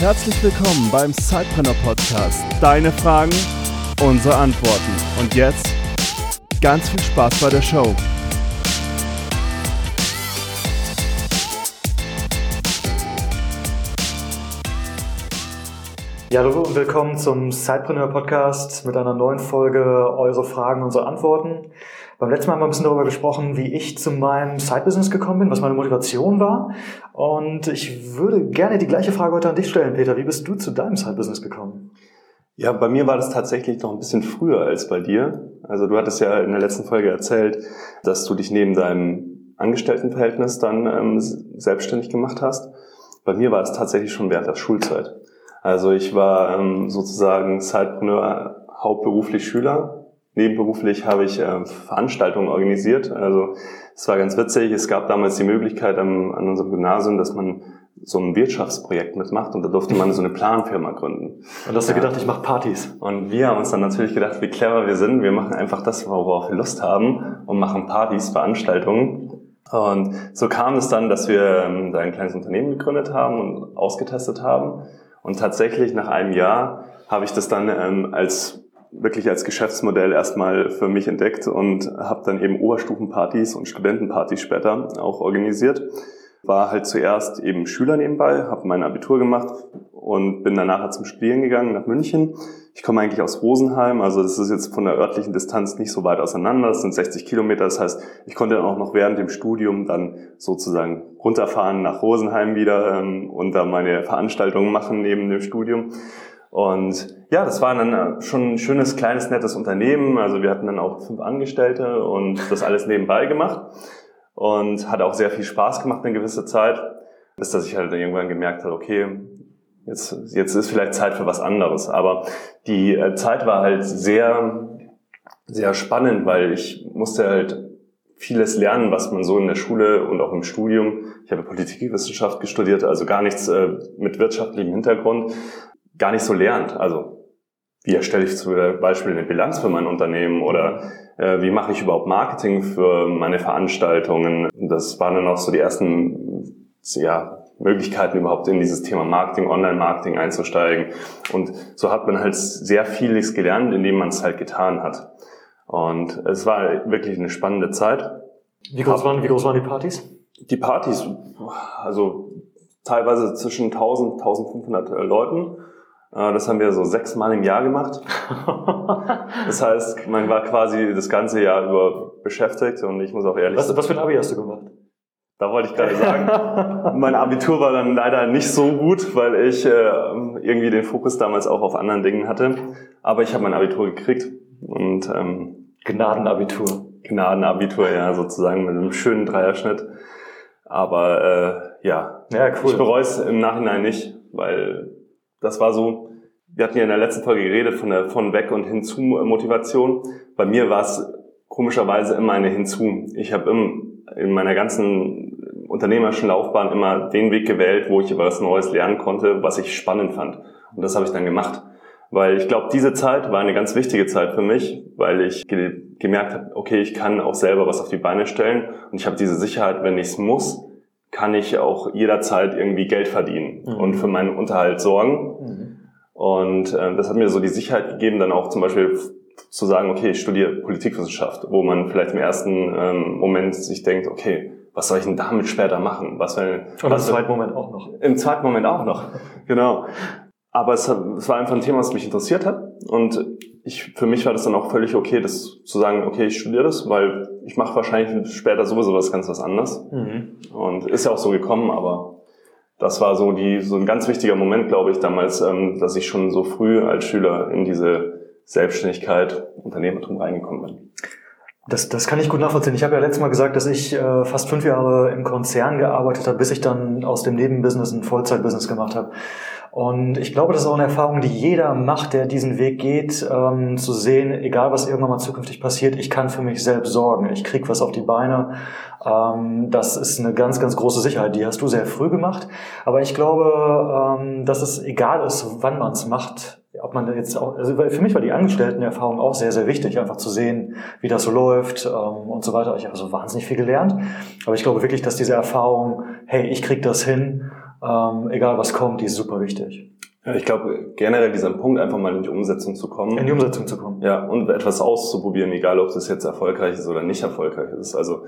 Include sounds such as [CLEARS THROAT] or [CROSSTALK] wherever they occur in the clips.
Herzlich willkommen beim Sidepreneur Podcast. Deine Fragen, unsere Antworten. Und jetzt ganz viel Spaß bei der Show. Ja, hallo und willkommen zum Sidepreneur Podcast mit einer neuen Folge Eure Fragen, unsere Antworten. Beim letzten Mal haben wir ein bisschen darüber gesprochen, wie ich zu meinem Side-Business gekommen bin, was meine Motivation war. Und ich würde gerne die gleiche Frage heute an dich stellen, Peter. Wie bist du zu deinem Side-Business gekommen? Ja, bei mir war das tatsächlich noch ein bisschen früher als bei dir. Also du hattest ja in der letzten Folge erzählt, dass du dich neben deinem Angestelltenverhältnis dann ähm, selbstständig gemacht hast. Bei mir war es tatsächlich schon während der Schulzeit. Also ich war ähm, sozusagen Zeitpreneur, hauptberuflich Schüler. Nebenberuflich habe ich äh, Veranstaltungen organisiert. Also es war ganz witzig. Es gab damals die Möglichkeit am, an unserem Gymnasium, dass man so ein Wirtschaftsprojekt mitmacht und da durfte man so eine Planfirma gründen. Und hast du gedacht, ich mache Partys? Und wir haben uns dann natürlich gedacht, wie clever wir sind. Wir machen einfach das, worauf wir Lust haben und machen Partys, Veranstaltungen. Und so kam es dann, dass wir ähm, da ein kleines Unternehmen gegründet haben und ausgetestet haben. Und tatsächlich nach einem Jahr habe ich das dann ähm, als wirklich als Geschäftsmodell erstmal für mich entdeckt und habe dann eben Oberstufenpartys und Studentenpartys später auch organisiert. War halt zuerst eben Schüler nebenbei, habe mein Abitur gemacht und bin dann nachher zum Studieren gegangen nach München. Ich komme eigentlich aus Rosenheim, also das ist jetzt von der örtlichen Distanz nicht so weit auseinander. Das sind 60 Kilometer, das heißt, ich konnte dann auch noch während dem Studium dann sozusagen runterfahren nach Rosenheim wieder ähm, und da meine Veranstaltungen machen neben dem Studium. Und ja, das war dann äh, schon ein schönes, kleines, nettes Unternehmen. Also wir hatten dann auch fünf Angestellte und das alles nebenbei gemacht und hat auch sehr viel Spaß gemacht eine gewisse Zeit, bis dass ich halt irgendwann gemerkt habe, okay, jetzt, jetzt ist vielleicht Zeit für was anderes. Aber die äh, Zeit war halt sehr, sehr spannend, weil ich musste halt vieles lernen, was man so in der Schule und auch im Studium, ich habe Politikwissenschaft studiert, also gar nichts äh, mit wirtschaftlichem Hintergrund, gar nicht so lernt. Also wie erstelle ich zum Beispiel eine Bilanz für mein Unternehmen oder wie mache ich überhaupt Marketing für meine Veranstaltungen. Das waren dann auch so die ersten ja, Möglichkeiten überhaupt in dieses Thema Marketing, Online-Marketing einzusteigen. Und so hat man halt sehr vieles gelernt, indem man es halt getan hat. Und es war wirklich eine spannende Zeit. Wie groß waren, wie groß waren die Partys? Die Partys, also teilweise zwischen 1000, 1500 äh, Leuten. Äh, das haben wir so sechsmal im Jahr gemacht. [LAUGHS] Das heißt, man war quasi das ganze Jahr über beschäftigt und ich muss auch ehrlich was, Was für ein Abi hast du gemacht? Da wollte ich gerade sagen, [LAUGHS] mein Abitur war dann leider nicht so gut, weil ich äh, irgendwie den Fokus damals auch auf anderen Dingen hatte. Aber ich habe mein Abitur gekriegt und ähm, Gnadenabitur. Gnadenabitur, ja, sozusagen mit einem schönen Dreierschnitt. Aber äh, ja, ja cool. ich bereue es im Nachhinein nicht, weil das war so, wir hatten ja in der letzten Folge geredet von der von weg und hinzu Motivation. Bei mir war es komischerweise immer eine hinzu. Ich habe in meiner ganzen unternehmerischen Laufbahn immer den Weg gewählt, wo ich was Neues lernen konnte, was ich spannend fand. Und das habe ich dann gemacht. Weil ich glaube, diese Zeit war eine ganz wichtige Zeit für mich, weil ich ge gemerkt habe, okay, ich kann auch selber was auf die Beine stellen und ich habe diese Sicherheit, wenn ich es muss, kann ich auch jederzeit irgendwie Geld verdienen mhm. und für meinen Unterhalt sorgen. Mhm. Und äh, das hat mir so die Sicherheit gegeben, dann auch zum Beispiel zu sagen, okay, ich studiere Politikwissenschaft, wo man vielleicht im ersten ähm, Moment sich denkt, okay, was soll ich denn damit später machen? Was für, Und was im zweiten Moment auch noch. Im zweiten Moment auch noch, [LAUGHS] genau. Aber es, es war einfach ein Thema, was mich interessiert hat. Und ich, für mich war das dann auch völlig okay, das zu sagen, okay, ich studiere das, weil ich mache wahrscheinlich später sowieso was ganz was anderes. Mhm. Und ist ja auch so gekommen, aber das war so die so ein ganz wichtiger Moment, glaube ich, damals, ähm, dass ich schon so früh als Schüler in diese Selbstständigkeit, Unternehmertum reingekommen bin. Das, das kann ich gut nachvollziehen. Ich habe ja letztes Mal gesagt, dass ich äh, fast fünf Jahre im Konzern gearbeitet habe, bis ich dann aus dem Nebenbusiness ein Vollzeitbusiness gemacht habe. Und ich glaube, das ist auch eine Erfahrung, die jeder macht, der diesen Weg geht, ähm, zu sehen, egal was irgendwann mal zukünftig passiert, ich kann für mich selbst sorgen. Ich krieg was auf die Beine. Ähm, das ist eine ganz, ganz große Sicherheit. Die hast du sehr früh gemacht. Aber ich glaube, ähm, dass es egal ist, wann man es macht, ob man jetzt auch, also für mich war die Angestelltenerfahrung auch sehr, sehr wichtig, einfach zu sehen, wie das so läuft ähm, und so weiter. Ich habe so wahnsinnig viel gelernt. Aber ich glaube wirklich, dass diese Erfahrung, hey, ich krieg das hin, ähm, egal was kommt, die ist super wichtig. Ja, ich glaube, generell dieser Punkt, einfach mal in die Umsetzung zu kommen. In die Umsetzung zu kommen. Ja, und etwas auszuprobieren, egal ob das jetzt erfolgreich ist oder nicht erfolgreich ist. Also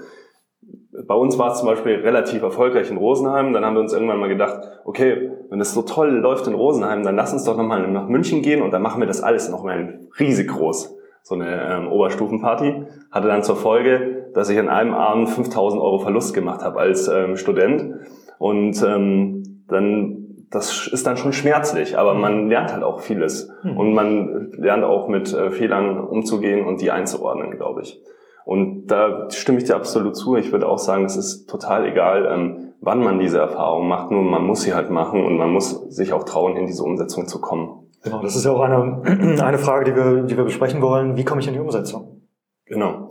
bei uns war es zum Beispiel relativ erfolgreich in Rosenheim. Dann haben wir uns irgendwann mal gedacht, okay, wenn es so toll läuft in Rosenheim, dann lass uns doch nochmal nach München gehen und dann machen wir das alles nochmal riesig groß. So eine ähm, Oberstufenparty. Hatte dann zur Folge, dass ich an einem Abend 5000 Euro Verlust gemacht habe als ähm, Student. Und ähm, dann das ist dann schon schmerzlich, aber man lernt halt auch vieles. Mhm. Und man lernt auch mit äh, Fehlern umzugehen und die einzuordnen, glaube ich. Und da stimme ich dir absolut zu. Ich würde auch sagen, es ist total egal, ähm, wann man diese Erfahrung macht. Nur man muss sie halt machen und man muss sich auch trauen, in diese Umsetzung zu kommen. Genau, das ist ja auch eine, [CLEARS THROAT] eine Frage, die wir, die wir besprechen wollen. Wie komme ich in die Umsetzung? Genau.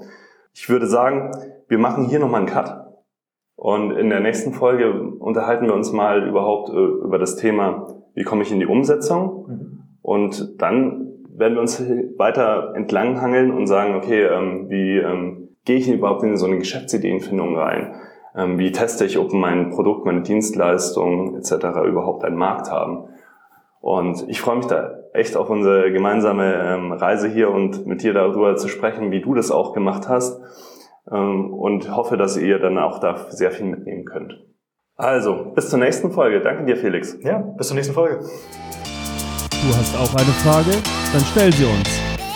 Ich würde sagen, wir machen hier nochmal einen Cut. Und in der nächsten Folge unterhalten wir uns mal überhaupt äh, über das Thema, wie komme ich in die Umsetzung? Mhm. Und dann werden wir uns weiter entlanghangeln und sagen, okay, ähm, wie ähm, gehe ich überhaupt in so eine Geschäftsideenfindung rein? Ähm, wie teste ich, ob mein Produkt, meine Dienstleistung etc. überhaupt einen Markt haben? Und ich freue mich da echt auf unsere gemeinsame ähm, Reise hier und mit dir darüber zu sprechen, wie du das auch gemacht hast. Ähm, und hoffe, dass ihr dann auch da sehr viel mitnehmen könnt. Also, bis zur nächsten Folge. Danke dir, Felix. Ja, bis zur nächsten Folge. Du hast auch eine Frage? Dann stell sie uns.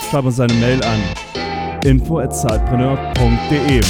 Schreib uns eine Mail an info@zeitpreneur.de.